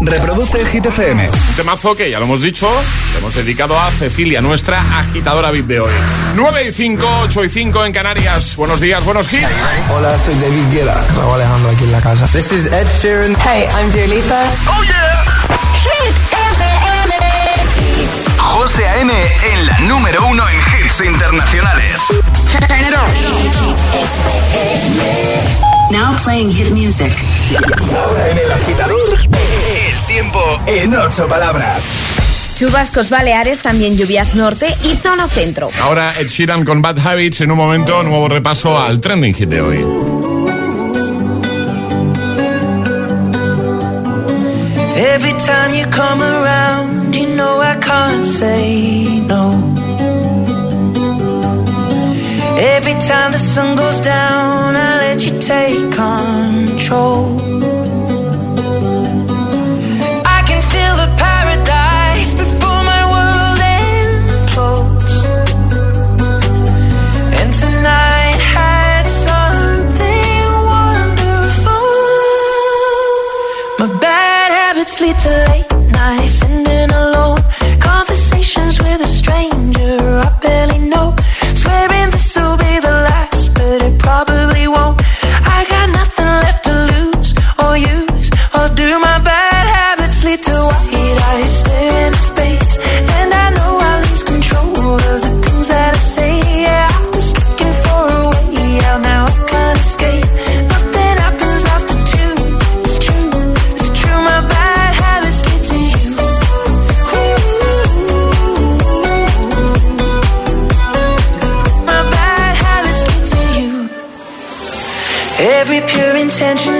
Reproduce Hit FM. Un temazo que ya lo hemos dicho, le hemos dedicado a Cecilia, nuestra agitadora VIP de hoy. 9 y 5, 8 y 5 en Canarias. Buenos días, buenos hits. Hola, soy David Guetta. Raúl Alejandro aquí en la casa. This is Ed Sheeran. Hey, I'm Dua Lipa. Oh yeah. Hit FM. José A.M. en la número uno en hits internacionales. Turn it on. Now playing hit music. Ahora en el agitador, el tiempo en ocho palabras. Chubascos Baleares, también lluvias norte y zona centro. Ahora Ed Sheeran con Bad Habits. En un momento, nuevo repaso al trending hit de hoy. Every time you come around, you know I can't say no. Every time the sun goes down, I let you take control. Every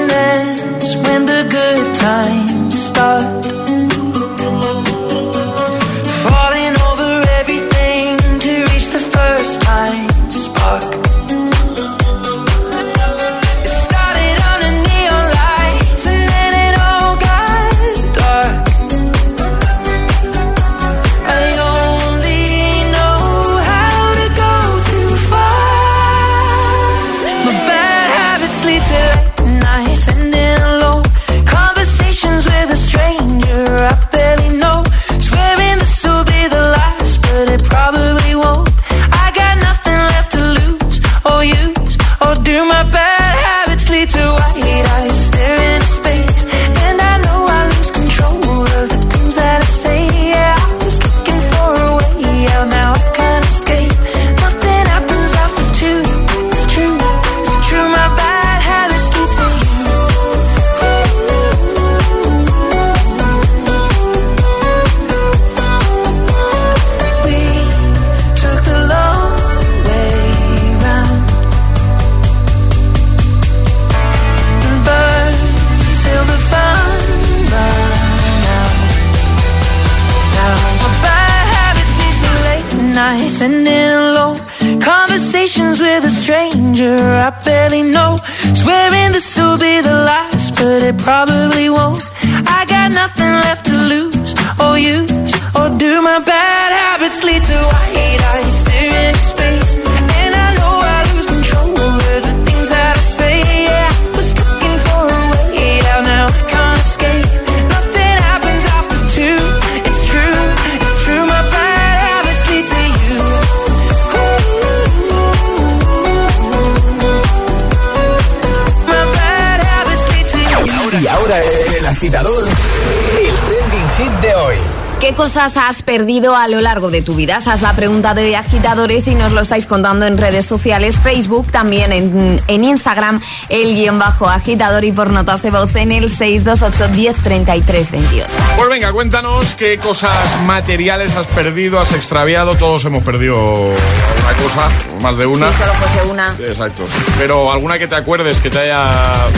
cosas has perdido a lo largo de tu vida? Esa es la pregunta de hoy, agitadores, y nos lo estáis contando en redes sociales, Facebook, también en, en Instagram, el guion bajo agitador y por notas de voz en el 628 10 33 28. Pues venga, cuéntanos qué cosas materiales has perdido, has extraviado. Todos hemos perdido alguna cosa, más de una. Si solo fuese una. Exacto. Pero alguna que te acuerdes que te haya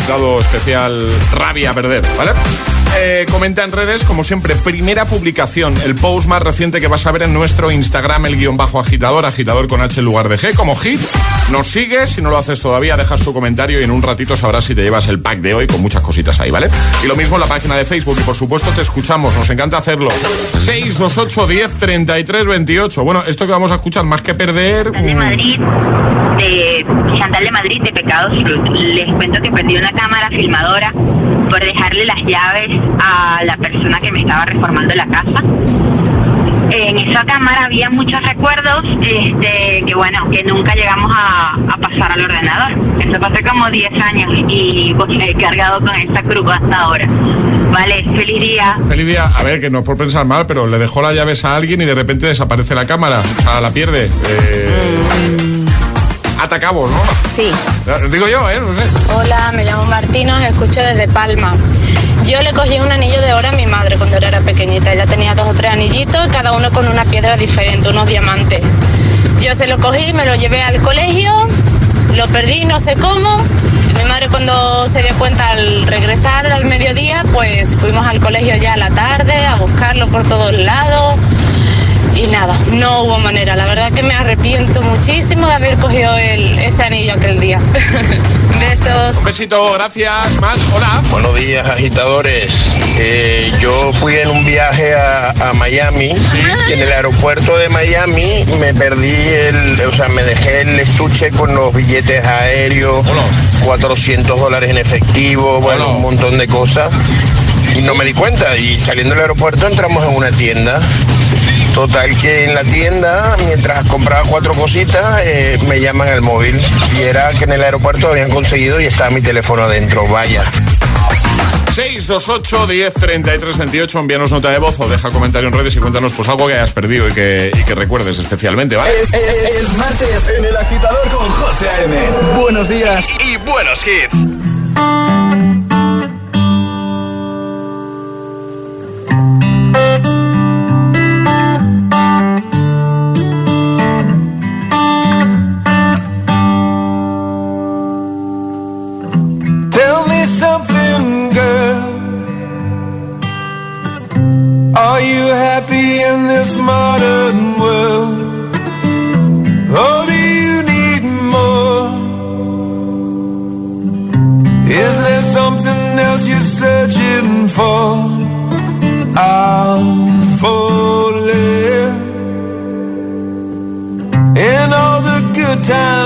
dado especial rabia perder, ¿vale? Eh, comenta en redes, como siempre, primera publicación, el post más reciente que vas a ver en nuestro Instagram, el guion bajo agitador, agitador con H en lugar de G, como hit. Nos sigues, si no lo haces todavía, dejas tu comentario y en un ratito sabrás si te llevas el pack de hoy con muchas cositas ahí, ¿vale? Y lo mismo en la página de Facebook y por supuesto te escuchamos, nos encanta hacerlo. 628 10 33 28. Bueno, esto que vamos a escuchar, más que perder... de mm, Madrid, de Chantal de Madrid, de Pecados Fruit. Les cuento que perdí una cámara filmadora por dejarle las llaves a la persona que me estaba reformando la casa. En esa cámara había muchos recuerdos este, que bueno, que nunca llegamos a, pasar al ordenador. Eso pasó como 10 años y pues, he cargado con esa cruz hasta ahora. Vale, feliz día. Feliz día. A ver, que no es por pensar mal, pero le dejó las llaves a alguien y de repente desaparece la cámara. O sea, la pierde. Eh, Atacabo, ¿no? Sí. Digo yo, ¿eh? No sé. Hola, me llamo Martina, os escucho desde Palma. Yo le cogí un anillo de oro a mi madre cuando era pequeñita. Ella tenía dos o tres anillitos, cada uno con una piedra diferente, unos diamantes. Yo se lo cogí, me lo llevé al colegio, lo perdí, no sé cómo. Mi madre cuando se dio cuenta al regresar al mediodía, pues fuimos al colegio ya a la tarde a buscarlo por todos lados. Y nada, no hubo manera. La verdad que me arrepiento muchísimo de haber cogido el, ese anillo aquel día. Besos. Un besito, gracias. Más, hola. Buenos días, agitadores. Eh, yo fui en un viaje a, a Miami y en el aeropuerto de Miami me perdí el, o sea, me dejé el estuche con los billetes aéreos, 400 dólares en efectivo, bueno, un montón de cosas. Y no me di cuenta. Y saliendo del aeropuerto entramos en una tienda. Total que en la tienda, mientras compraba cuatro cositas, eh, me llaman al móvil. Y era que en el aeropuerto habían conseguido y estaba mi teléfono adentro. Vaya. 628 10 33 28 envíanos nota de voz o deja comentario en redes y cuéntanos pues algo que hayas perdido y que, y que recuerdes especialmente, ¿vale? Es, es- es martes en el agitador con José A.M. Buenos días y buenos hits.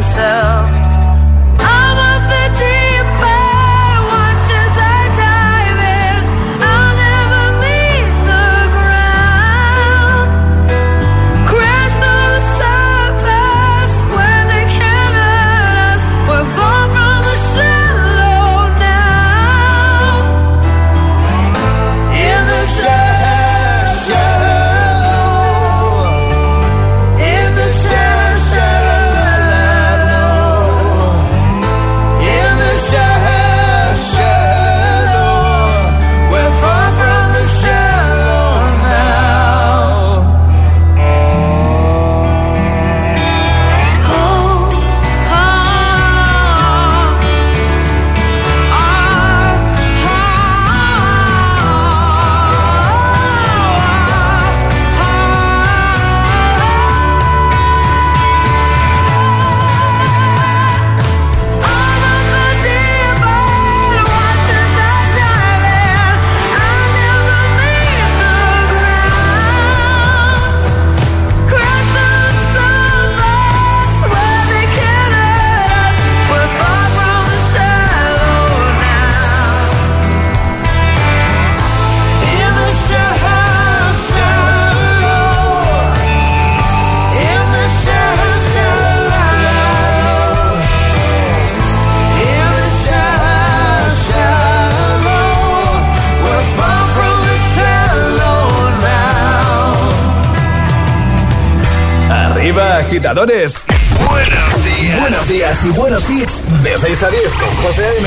myself. 6 a 10 con José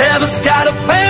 heaven's got a plan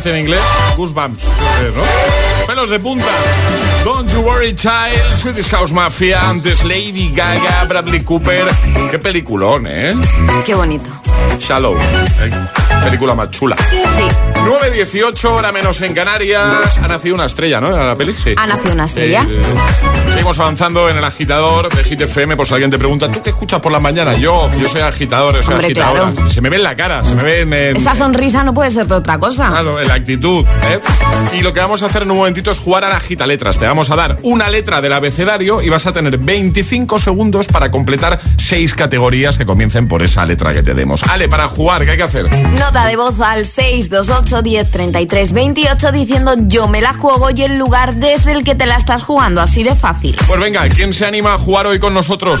Dice en inglés? Goosebumps, ¿no? Pelos de punta. Don't you worry, child. Swedish House Mafia. Antes Lady Gaga, Bradley Cooper. Qué peliculón, ¿eh? Qué bonito. Shallow. ¿eh? Película más chula. Sí. 9.18, hora menos en Canarias. Ha nacido una estrella, ¿no? ¿Era la peli? Sí. Ha nacido una estrella. Eh, eh, seguimos avanzando en el agitador de Hit FM. Por si alguien te pregunta, ¿tú qué escuchas por la mañana? Yo, yo soy agitador, yo soy Hombre, agitadora. claro. Se me ve en la cara, se me ve en, en- Esta sonrisa no puede ser de otra cosa. Claro, en la actitud. ¿eh? Y lo que vamos a hacer en un momentito es jugar a la gita letras. Te vamos a dar una letra del abecedario y vas a tener 25 segundos para completar seis categorías que comiencen por esa letra que te demos. Ale, para jugar, ¿qué hay que hacer? Nota de voz al 628 10 33 28 diciendo yo me la juego y el lugar desde el que te la estás jugando, así de fácil. Pues venga, ¿quién se anima a jugar hoy con nosotros?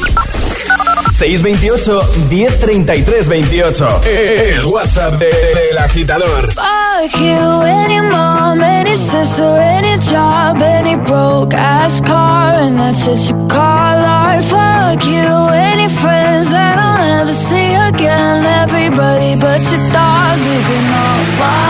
628 1033 28. El WhatsApp de- del agitador. Fuck you, any mom, any sister, any job, any broke ass car, and that's shit you call art. Fuck you, any friends that I'll never see again. Everybody but your dog, you can all fuck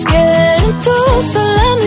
time's getting through, so let me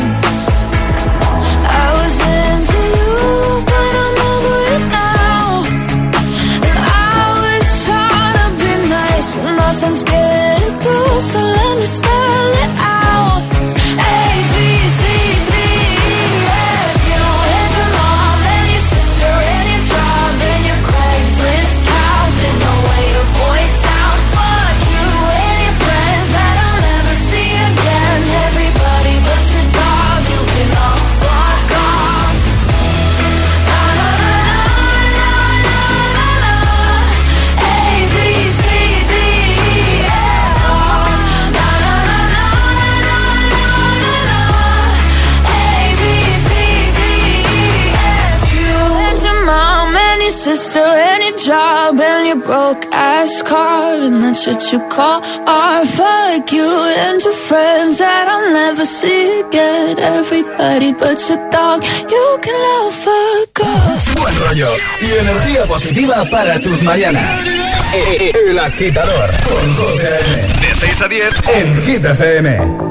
should you call or fuck you and your friends that I'll never see again? Everybody but your dog, you can love a ghost. Buen rollo y energía positiva para tus mañanas. Eh, eh, eh, el agitador con José De 6 a 10 en Hit FM.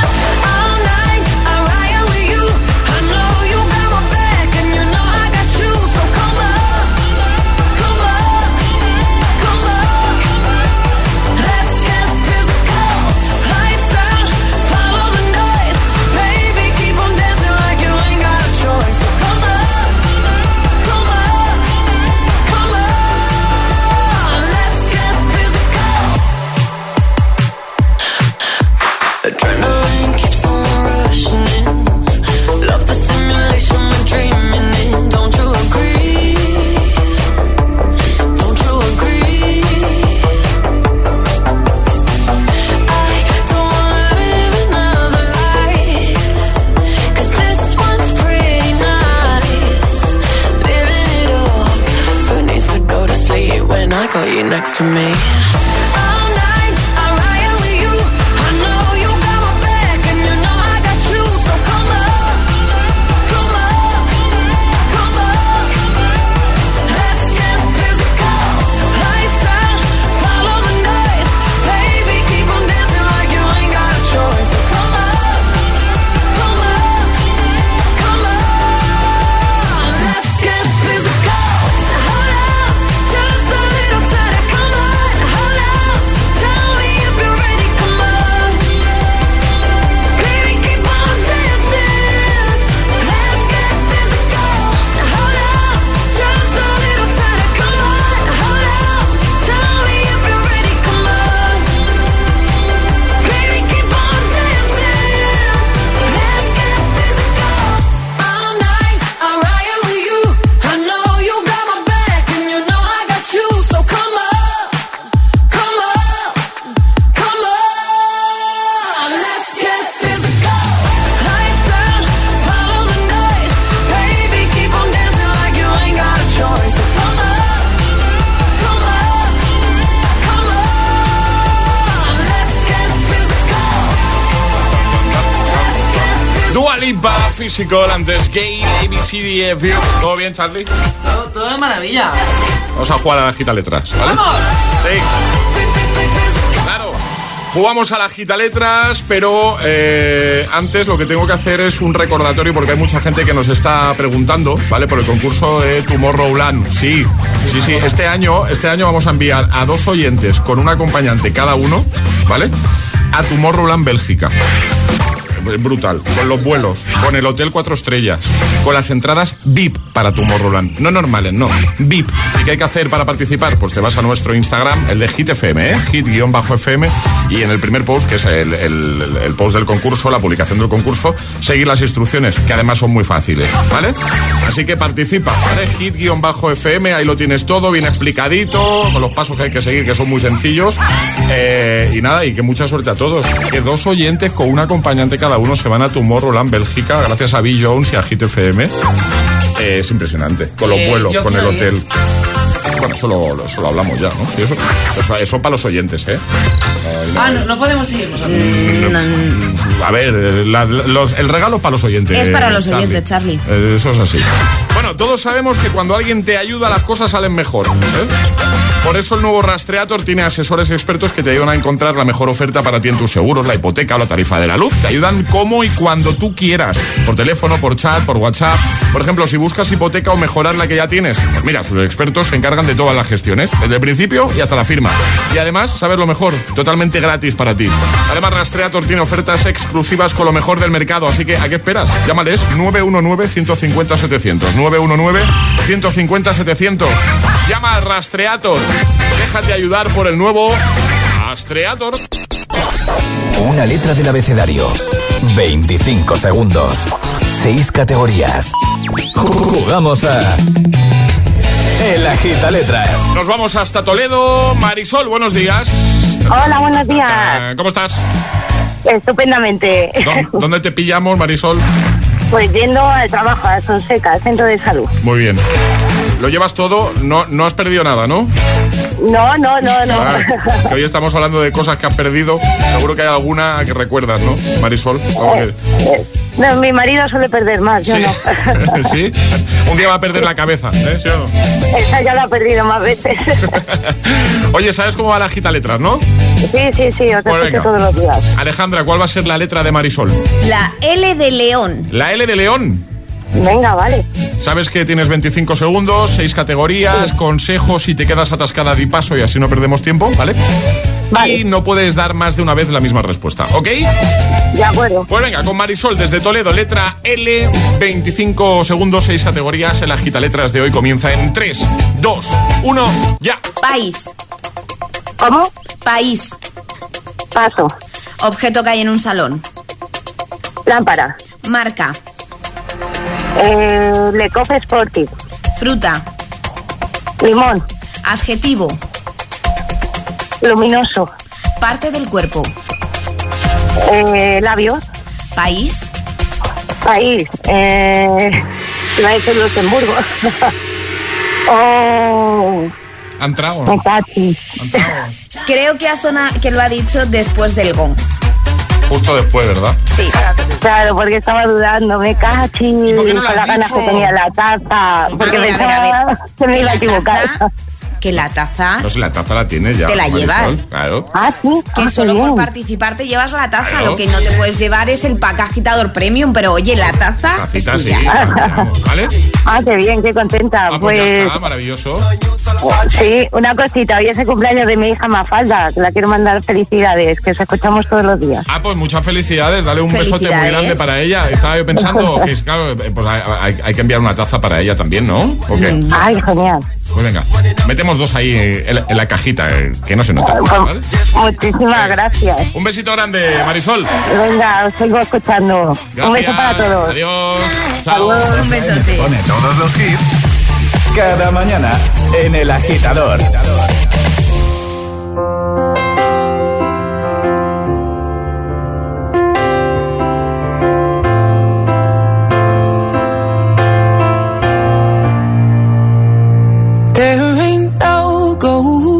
Physical, antes Gay, ABCDF. ¿Todo bien, Charlie? Todo, todo de maravilla. Vamos a jugar a la gita letras, ¿vale? ¡Vamos! Sí. Claro. Jugamos a la gita letras, pero eh, antes lo que tengo que hacer es un recordatorio porque hay mucha gente que nos está preguntando, ¿vale? Por el concurso de Tomorrowland. Sí, sí, sí. Este año, este año vamos a enviar a dos oyentes con un acompañante cada uno, ¿vale? A Tomorrowland Bélgica. Brutal, con los vuelos, con el hotel cuatro estrellas, con las entradas VIP para Tomorrowland. No normales, no, VIP. ¿Y qué hay que hacer para participar? Pues te vas a nuestro Instagram, el de Hit FM, ¿eh? Hit-FM, y en el primer post, que es el, post del concurso, la publicación del concurso, seguir las instrucciones, que además son muy fáciles, ¿vale? Así que participa, ¿vale? Hit-FM, ahí lo tienes todo, bien explicadito, con los pasos que hay que seguir, que son muy sencillos. Eh, y nada, y que mucha suerte a todos. Dos oyentes con un acompañante cada uno se van a Tomorrowland, Bélgica, gracias a Bill Jones y a Hit FM. Eh, es impresionante, con los Eh, vuelos, con el ir. hotel. Bueno, eso lo, lo- eso lo hablamos ya, ¿no? Sí, eso, eso, eso para los oyentes, ¿eh? Ay, Ah, no, no podemos seguir nosotros. A ver, la- la- los- el regalo para los oyentes. Es para los oyentes, Charlie. Eh, Eso es así. Todos sabemos que cuando alguien te ayuda las cosas salen mejor. ¿eh? Por eso el nuevo Rastreator tiene asesores expertos que te ayudan a encontrar la mejor oferta para ti en tus seguros, la hipoteca o la tarifa de la luz. Te ayudan como y cuando tú quieras. Por teléfono, por chat, por WhatsApp. Por ejemplo, si buscas hipoteca o mejorar la que ya tienes, pues mira, sus expertos se encargan de todas las gestiones, desde el principio y hasta la firma. Y además, sabes lo mejor, totalmente gratis para ti. Además, Rastreator tiene ofertas exclusivas con lo mejor del mercado, así que ¿a qué esperas? Llámales 919-150-700. 919-150-700. Llama a Rastreator. Déjate ayudar por el nuevo Rastreator. Una letra del abecedario. 25 segundos. 6 categorías. Jugamos a. El agita letras. Nos vamos hasta Toledo. Marisol, buenos días. Hola, buenos días. Eh, ¿Cómo estás? Estupendamente. ¿Dó- ¿Dónde te pillamos, Marisol? Pues yendo al trabajo, a Sonseca, al centro de salud. Muy bien. ¿Lo llevas todo? No, no has perdido nada, ¿no? No, no, no, no. Que hoy estamos hablando de cosas que has perdido. Seguro que hay alguna que recuerdas, ¿no, Marisol? Vamos que- No, mi marido suele perder más, yo Sí. no. ¿Sí? Un día va a perder la cabeza, ¿eh? ¿Sí o no? Esa ya la ha perdido más veces. Oye, ¿sabes cómo va la gita letras, no? Sí, sí, sí, os Pues escucho venga. todos los días. Alejandra, ¿cuál va a ser la letra de Marisol? La L de León. La L de León. Venga, vale. Sabes que tienes 25 segundos, 6 categorías, consejos si te quedas atascada di paso y así no perdemos tiempo, ¿vale? Y no puedes dar más de una vez la misma respuesta, ¿ok? De acuerdo. Pues venga, con Marisol desde Toledo, letra L, 25 segundos, 6 categorías. El agita letras de hoy comienza en 3, 2, 1, ya. País. ¿Cómo? País. Paso. Objeto que hay en un salón. Lámpara. Marca. Eh, Lecofe Sportive. Fruta. Limón. Adjetivo. Luminoso. Parte del cuerpo. Eh, labios. País. País. Eh, iba a decir Luxemburgo. oh, ¿Ha entrado? me cachi. Creo que, ha sona- que lo ha dicho después del gong. Justo después, ¿verdad? Sí. Claro, porque estaba dudando, me cachi, por qué no lo con has las ganas dicho? que tenía la taza, porque pensaba que me iba a la equivocar. taza- Que la taza. No sé, la taza la tiene ya. ¿Te la Marisol, llevas? Claro. Ah, sí. Que Ah, solo por participar te llevas la taza. Claro. Lo que no te puedes llevar es el pack agitador premium, pero oye, la taza es Tacita, sí. tuya. ¿Vale? Ah, qué bien, qué contenta. Ah, pues ya pues está, maravilloso. sí, una cosita, hoy es el cumpleaños de mi hija Mafalda, la quiero mandar felicidades, que os escuchamos todos los días. Ah, pues muchas felicidades, dale un besote muy grande para ella. Estaba yo pensando que es claro, eh, pues hay, hay- hay que enviar una taza para ella también, ¿no? ¿O qué? Ay, genial. Pues venga, metemos dos ahí en, la- en la cajita, eh, que no se nota. ¿vale? Muchísimas gracias. Un besito grande, Marisol. Venga, os sigo escuchando. Gracias. Un beso para todos. Adiós. Chao. Un besote. Pone todos los hits. Cada mañana en el agitador. No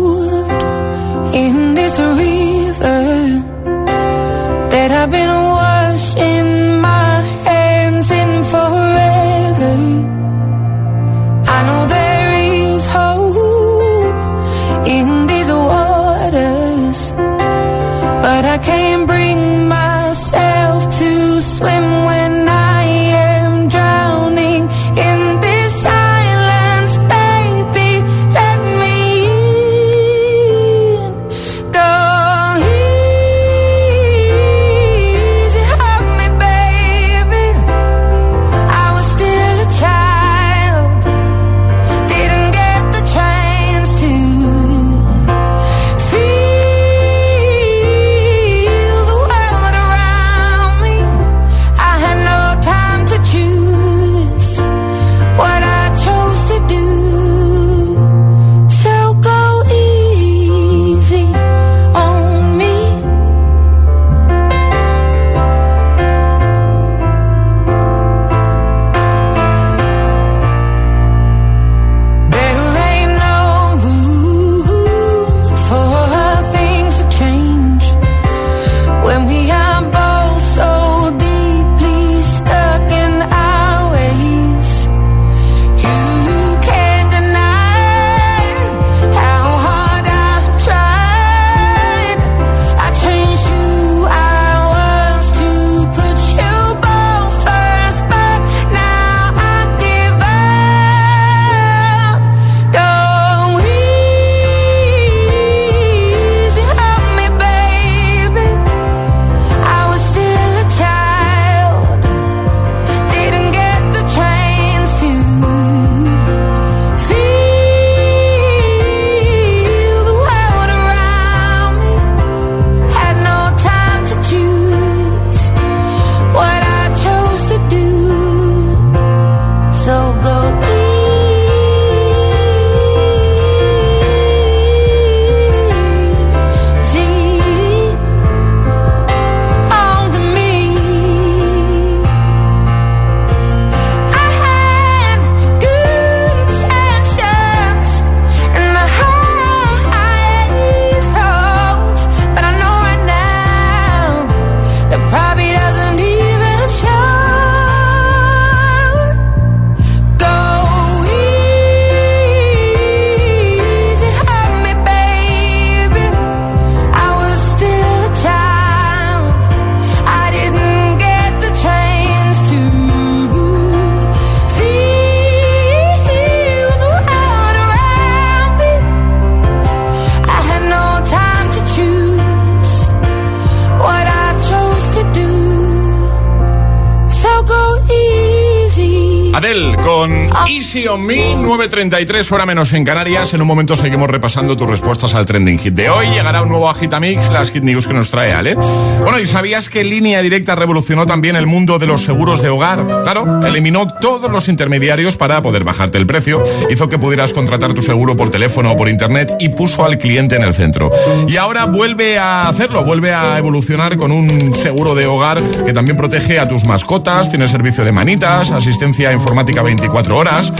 9.33, hora menos en Canarias. En un momento seguimos repasando tus respuestas al trending hit de hoy. Llegará un nuevo Agitamix, las hit news que nos trae Ale. Bueno, ¿y sabías que Línea Directa revolucionó también el mundo de los seguros de hogar? Claro, eliminó todos los intermediarios para poder bajarte el precio, hizo que pudieras contratar tu seguro por teléfono o por internet y puso al cliente en el centro. Y ahora vuelve a hacerlo, vuelve a evolucionar con un seguro de hogar que también protege a tus mascotas, tiene servicio de manitas, asistencia informática 24 horas,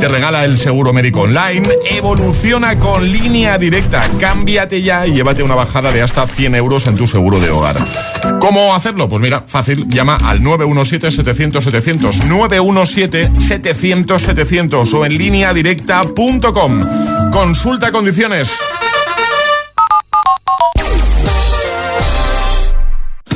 te regala el seguro médico online, evoluciona con línea directa. Cámbiate ya y llévate una bajada de hasta 100 euros en tu seguro de hogar. ¿Cómo hacerlo? Pues mira, fácil, llama al 917-700-700, 917-700-700 o en línea directa.com. Consulta condiciones.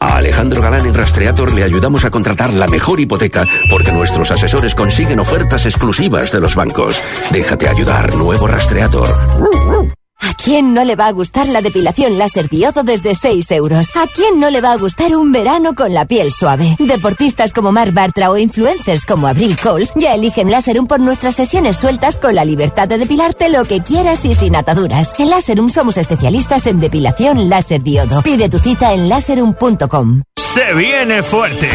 A Alejandro Galán en Rastreator le ayudamos a contratar la mejor hipoteca porque nuestros asesores consiguen ofertas exclusivas de los bancos. Déjate ayudar, nuevo Rastreator. ¿A quién no le va a gustar la depilación láser diodo desde 6 euros? ¿A quién no le va a gustar un verano con la piel suave? Deportistas como Mar Bartra o influencers como Abril Coles ya eligen Láserum por nuestras sesiones sueltas con la libertad de depilarte lo que quieras y sin ataduras. En Láserum somos especialistas en depilación láser diodo. Pide tu cita en láserum.com. Se viene fuerte.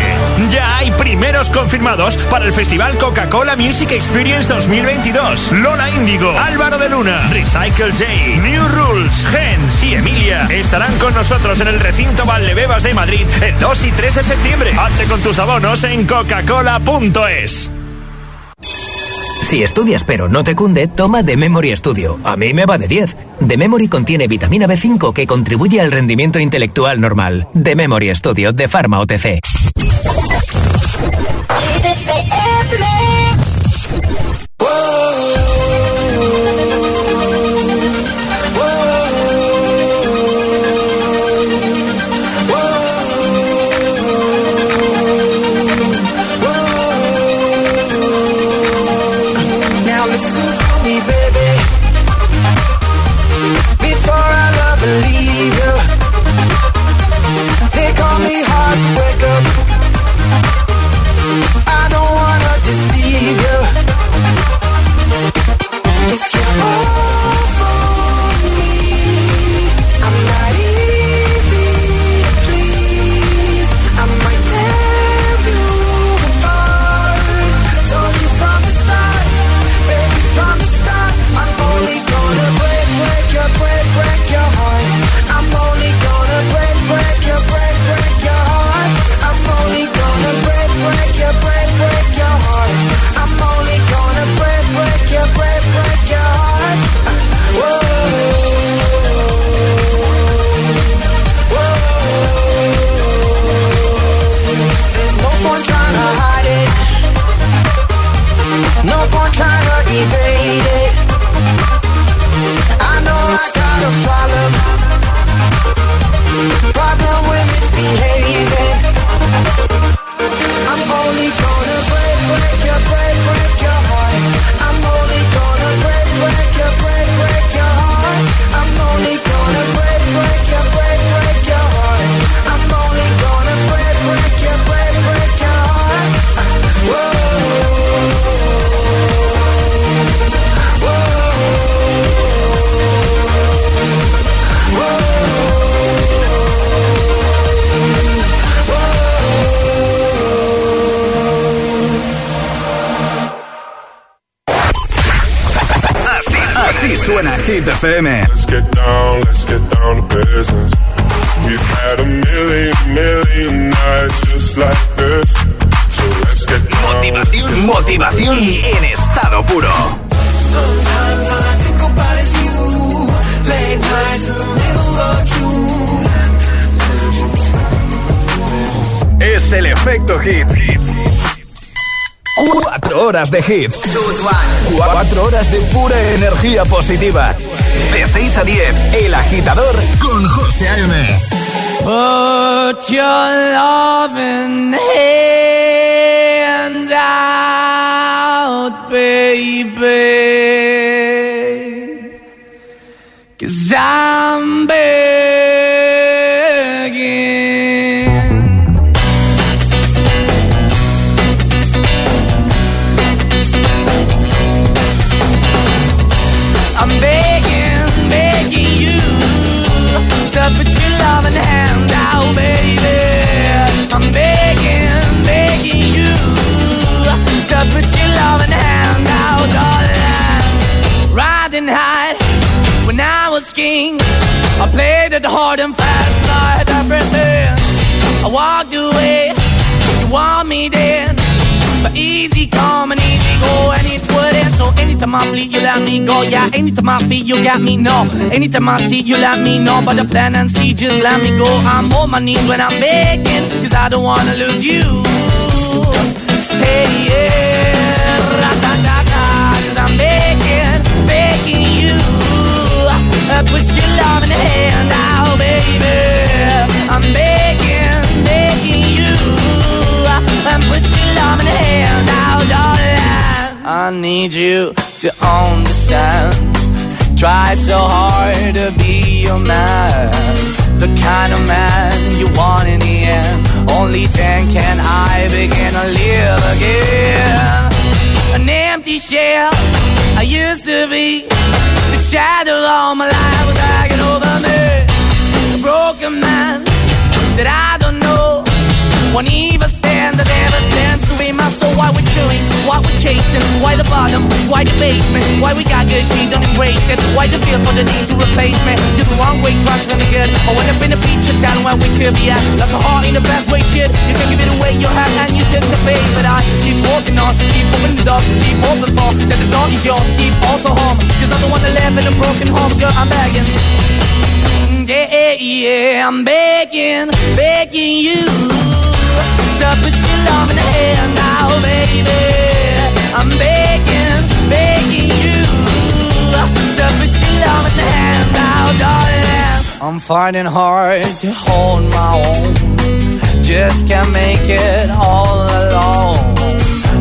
Ya hay primeros confirmados para el Festival Coca-Cola Music Experience 2022. Lola Índigo, Álvaro de Luna, Recycle J, New Rules, Gens y Emilia estarán con nosotros en el recinto Valdebebas de Madrid el 2 y 3 de septiembre. Hazte con tus abonos en coca-cola.es. Si estudias pero no te cunde, toma The Memory Studio. A mí me va de 10. The Memory contiene vitamina B5 que contribuye al rendimiento intelectual normal. The Memory Studio de Pharma OTC. Efecto hit. Cuatro horas de hits. Cuatro horas de pura energía positiva. De 6 a 10, El Agitador con José A.M. Put your loving hand out, baby. Cause I'm begging. Hard and fast, like everything. I walked away, you want me then. But easy come and easy go, and it wouldn't. So anytime I bleed, you let me go. Yeah, anytime I feel, you got me. No, anytime I see, you let me know. But the plan and see, just let me go. I'm on my knees when I'm begging, cause I don't wanna lose you. Hey, yeah, ra-da-da-da, cause I'm begging, begging you. Uh, put your love in the hand baby. I'm begging, begging you. And put your love in the hand out, darling. I need you to understand. Try so hard to be your man. The kind of man you want in the end. Only then can I begin to live again. An empty shell I used to be. The shadow all my life was hanging over me. A man that I don't know. Won't even stand, I never stand to be my soul. Why we're chilling, why we're chasing, why the bottom, why the basement, why we got good, she don't embrace it. Why the feel for the need to replace me? You're the wrong way, trying to good. I went up in a feature town where we could be at. Like a heart in the best way, shit. You can give it away, you have, and you took the bait. But I keep walking on, keep moving the door, keep open for that the door is yours, keep also home. Cause I'm the one that live in a broken home, girl, I'm begging. Yeah, yeah, I'm begging, begging you to put your love in the hand now, baby. I'm begging, begging you to put your love in the hand now, darling. I'm finding hard to hold my own. Just can't make it all alone.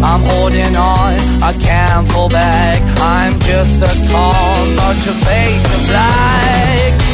I'm holding on, I can't fall back. I'm just a call, not your face of black.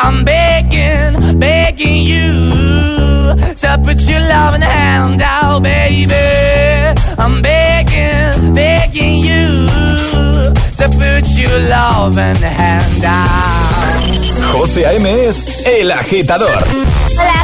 I'm begging, begging you to put your loving hand out, baby. I'm begging, begging you to put your loving hand out. José A.M. es El Agitador. Hola,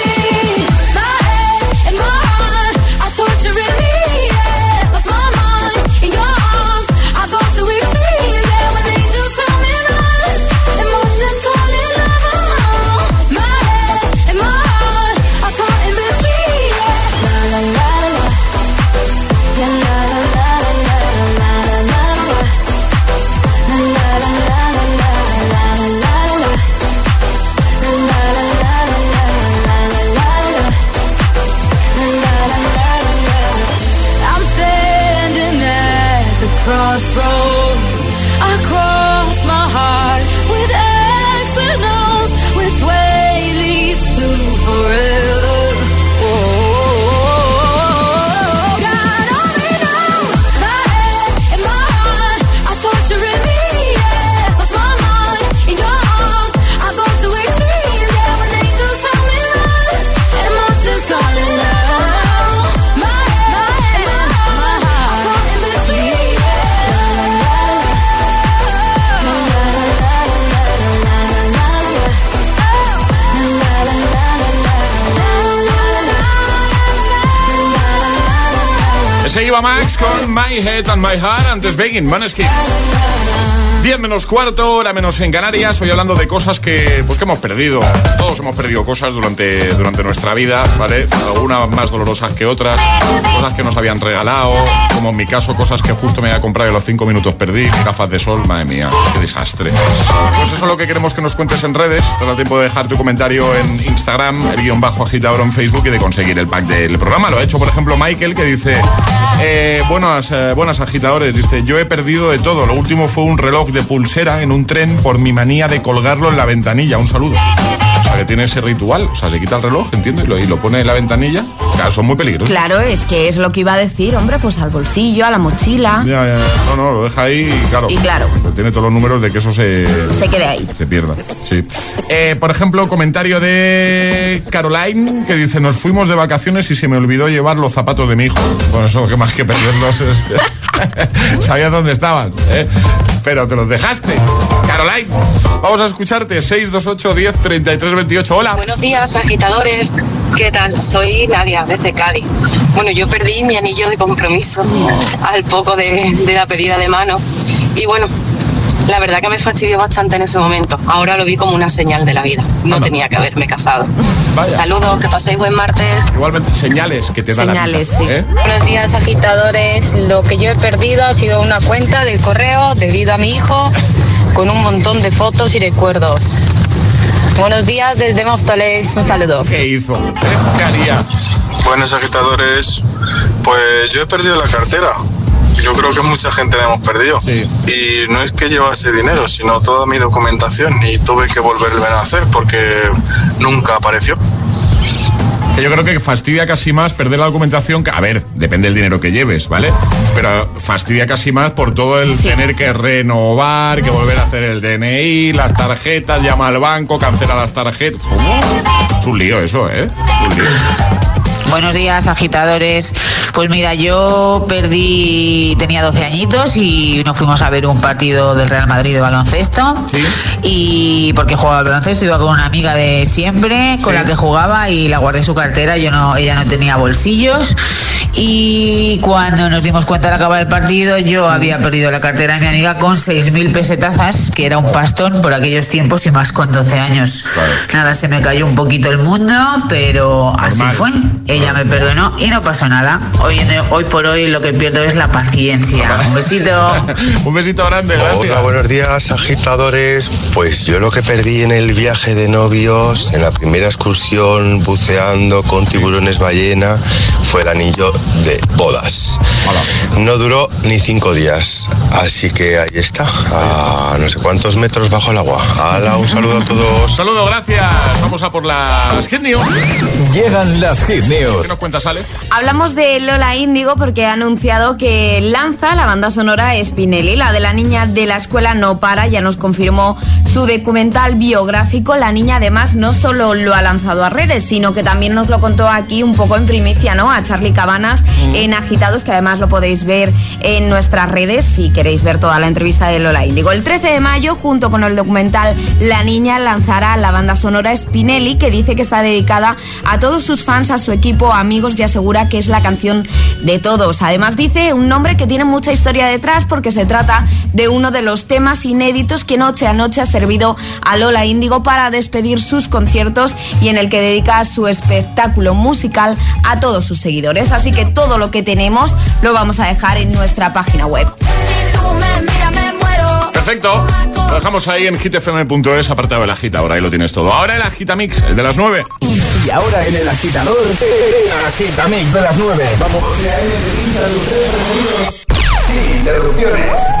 Head and My Heart antes Begging, Maneskin. 10 menos cuarto, hora menos en Canarias. Hoy hablando de cosas que, pues, que hemos perdido. Todos hemos perdido cosas durante, durante nuestra vida, ¿vale? Algunas más dolorosas que otras. Cosas que nos habían regalado. Como en mi caso, cosas que justo me había comprado y los 5 minutos perdí. Gafas de sol, madre mía, qué desastre. Pues eso es lo que queremos que nos cuentes en redes. Da tiempo de dejar tu comentario en Instagram, el guion bajo agitador en Facebook y de conseguir el pack del programa. Lo ha hecho, por ejemplo, Michael, que dice: eh, buenas, eh, buenas agitadores. Dice: Yo he perdido de todo. Lo último fue un reloj de pulsera en un tren por mi manía de colgarlo en la ventanilla. Un saludo. O sea, que tiene ese ritual. O sea, se quita el reloj, entiendo, y lo, y lo pone en la ventanilla. Claro, son muy peligrosos. Claro, es que es lo que iba a decir, hombre, pues al bolsillo, a la mochila. Ya, ya. No, no, lo deja ahí y claro. Y claro. Tiene todos los números de que eso se... Se quede ahí. Se pierda, sí. Eh, por ejemplo, comentario de Caroline que dice, nos fuimos de vacaciones y se me olvidó llevar los zapatos de mi hijo. Bueno, eso que más que perderlos es... Sabías dónde estaban, ¿eh? Pero te los dejaste. Caroline, vamos a escucharte. 628 10 33 28. Hola. Buenos días, agitadores. ¿Qué tal? Soy Nadia, desde Cádiz. Bueno, yo perdí mi anillo de compromiso al poco de, de la pedida de mano. Y bueno, la verdad que me fastidió bastante en ese momento. Ahora lo vi como una señal de la vida. No tenía que haberme casado. Vaya. Saludos, que paséis buen martes. Igualmente, señales que te da Señales, la vida. ¿eh? Buenos días, agitadores. Lo que yo he perdido ha sido una cuenta del correo debido a mi hijo con un montón de fotos y recuerdos. Buenos días desde Móstoles. Un saludo. ¿Qué hizo? ¿Qué haría? Buenos agitadores, pues yo he perdido la cartera. Yo creo que mucha gente la hemos perdido. Y no es que llevase dinero, sino toda mi documentación y tuve que volverla a hacer porque nunca apareció. Yo creo que fastidia casi más perder la documentación. que- A ver, depende del dinero que lleves, ¿vale? Pero fastidia casi más por todo el tener que renovar, que volver a hacer el DNI, las tarjetas, llama al banco, cancela las tarjetas. ¿Cómo? Es un lío eso, ¿eh? Es un lío. Buenos días, agitadores. Pues mira, yo perdí, tenía 12 añitos y nos fuimos a ver un partido del Real Madrid de baloncesto. Y porque jugaba al baloncesto, iba con una amiga de siempre, con la que jugaba y la guardé su cartera. Yo no, ella no tenía bolsillos. Y cuando nos dimos cuenta al acabar el partido, yo había perdido la cartera de mi amiga con 6.000 pesetazas, que era un pastón por aquellos tiempos y más con 12 años. Nada, se me cayó un poquito el mundo, pero así fue. Ella me perdonó y no pasó nada. Hoy, hoy por hoy lo que pierdo es la paciencia. Un besito. un besito grande, Hola, buenos días, agitadores. Pues yo lo que perdí en el viaje de novios, en la primera excursión buceando con tiburones ballena, fue el anillo de bodas. No duró ni cinco días, así que ahí está, a no sé cuántos metros bajo el agua. Hala, un saludo a todos. Saludo, gracias. Vamos a por las Hit News. Llegan las Hit News. ¿Qué nos cuentas, Ale? Hablamos de Lola Índigo porque ha anunciado que lanza la banda sonora Spinelli, la de la niña de la escuela no para, ya nos confirmó su documental biográfico. La niña además no solo lo ha lanzado a redes, sino que también nos lo contó aquí un poco en primicia, ¿no? A Charlie Cabanas semanas en Agitados, que además lo podéis ver en nuestras redes si queréis ver toda la entrevista de Lola Índigo. El 13 de mayo, junto con el documental La Niña, lanzará la banda sonora Spinelli, que dice que está dedicada a todos sus fans, a su equipo, amigos y asegura que es la canción de todos. Además dice un nombre que tiene mucha historia detrás porque se trata de uno de los temas inéditos que noche a noche ha servido a Lola Índigo para despedir sus conciertos y en el que dedica su espectáculo musical a todos sus seguidores. Así que todo lo que tenemos lo vamos a dejar en nuestra página web. Perfecto. Lo dejamos ahí en hitfm.es, apartado del agita. Ahora ahí lo tienes todo. Ahora el agita mix, el de las 9. Y ahora en el agitador, el agita mix de las 9. Vamos. Sin interrupciones.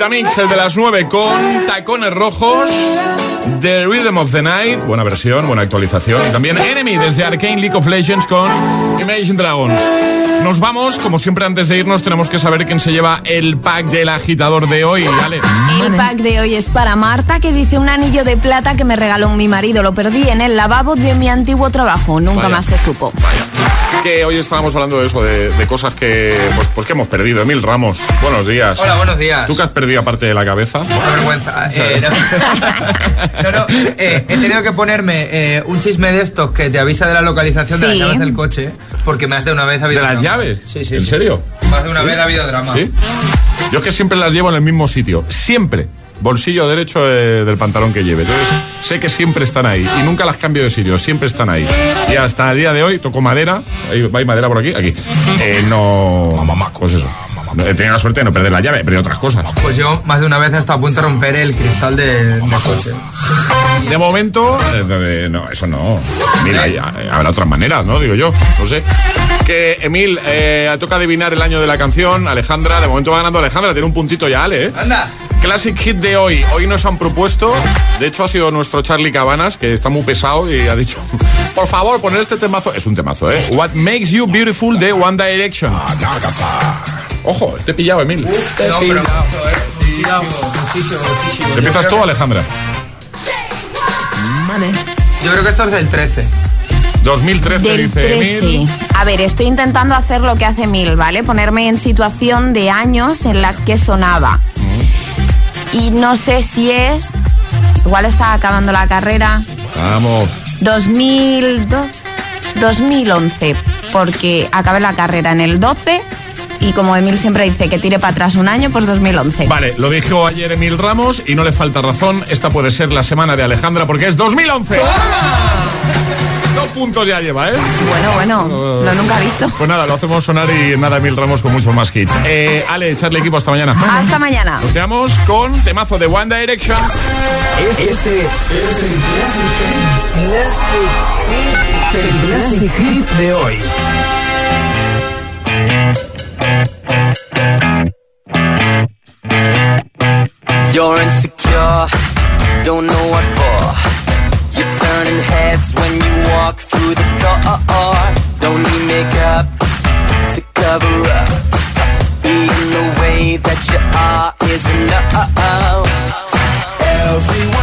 El de las 9 con tacones rojos. The Rhythm of the Night, buena versión, buena actualización. Y también Enemy desde Arcane League of Legends con Imagine Dragons. Nos vamos, como siempre antes de irnos tenemos que saber quién se lleva el pack del agitador de hoy, ¿vale? El pack de hoy es para Marta, que dice un anillo de plata que me regaló mi marido. Lo perdí en el lavabo de mi antiguo trabajo. Nunca Vaya. más se supo. Que hoy estábamos hablando de eso, de, de cosas que, pues, pues que hemos perdido. Emil Ramos, buenos días. Hola, buenos días. ¿Tú que has perdido aparte de la cabeza? Una vergüenza. Eh, no, no, no, eh, he tenido que ponerme eh, un chisme de estos que te avisa de la localización de las llaves del coche, porque más de una vez ha habido ¿De las drama. llaves? Sí, sí. ¿En sí. serio? Más de una ¿Sí? vez ha habido drama. ¿Sí? Yo es que siempre las llevo en el mismo sitio. Siempre. Bolsillo derecho eh, del pantalón que lleve. Entonces, sé que siempre están ahí. Y nunca las cambio de sitio. Siempre están ahí. Y hasta el día de hoy toco madera. Hay, hay madera por aquí. Aquí. Eh, no. Pues eso. No, He tenido la suerte de no perder la llave, he perdido otras cosas. Pues yo más de una vez he estado a punto de romper el cristal de, del coche. De momento, eh, no, eso no. Mira, ya, eh, habrá otras maneras, ¿no? Digo yo, no sé. Que, Emil, eh, toca adivinar el año de la canción. Alejandra, de momento va ganando Alejandra, tiene un puntito ya, Ale, ¿eh? ¡Anda! Classic Hit de hoy. Hoy nos han propuesto, de hecho ha sido nuestro Charlie Cabanas, que está muy pesado y ha dicho, por favor, poner este temazo. Es un temazo, ¿eh? What Makes You Beautiful de One Direction. Ojo, te he pillado, Emil. Te he No, pero pillado. mucho, ¿eh? Muchísimo, muchísimo, muchísimo. Empiezas tú, que- Alejandra. Yo creo que esto es del 13. 2013, Del dice 13. Emil. A ver, estoy intentando hacer lo que hace Mil, ¿vale? Ponerme en situación de años en las que sonaba. Y no sé si es. Igual está acabando la carrera. Vamos. 2002, 2011. Porque acabé la carrera en el 12 y como Emil siempre dice que tire para atrás un año, pues 2011. Vale, lo dijo ayer Emil Ramos y no le falta razón, esta puede ser la semana de Alejandra porque es 2011. ¡Toma! puntos ya lleva, ¿eh? Bueno, bueno, lo nunca he visto. Pues nada, lo hacemos sonar y nada, Emil Ramos con muchos más hits. Ale, echarle equipo hasta mañana. Hasta mañana. Nos quedamos con temazo de One Direction. Este, es el clásico, clásico hit de hoy. You're insecure, don't know what for. You're turning heads when you walk through the door. Don't need makeup to cover up. Being the way that you are is enough. Everyone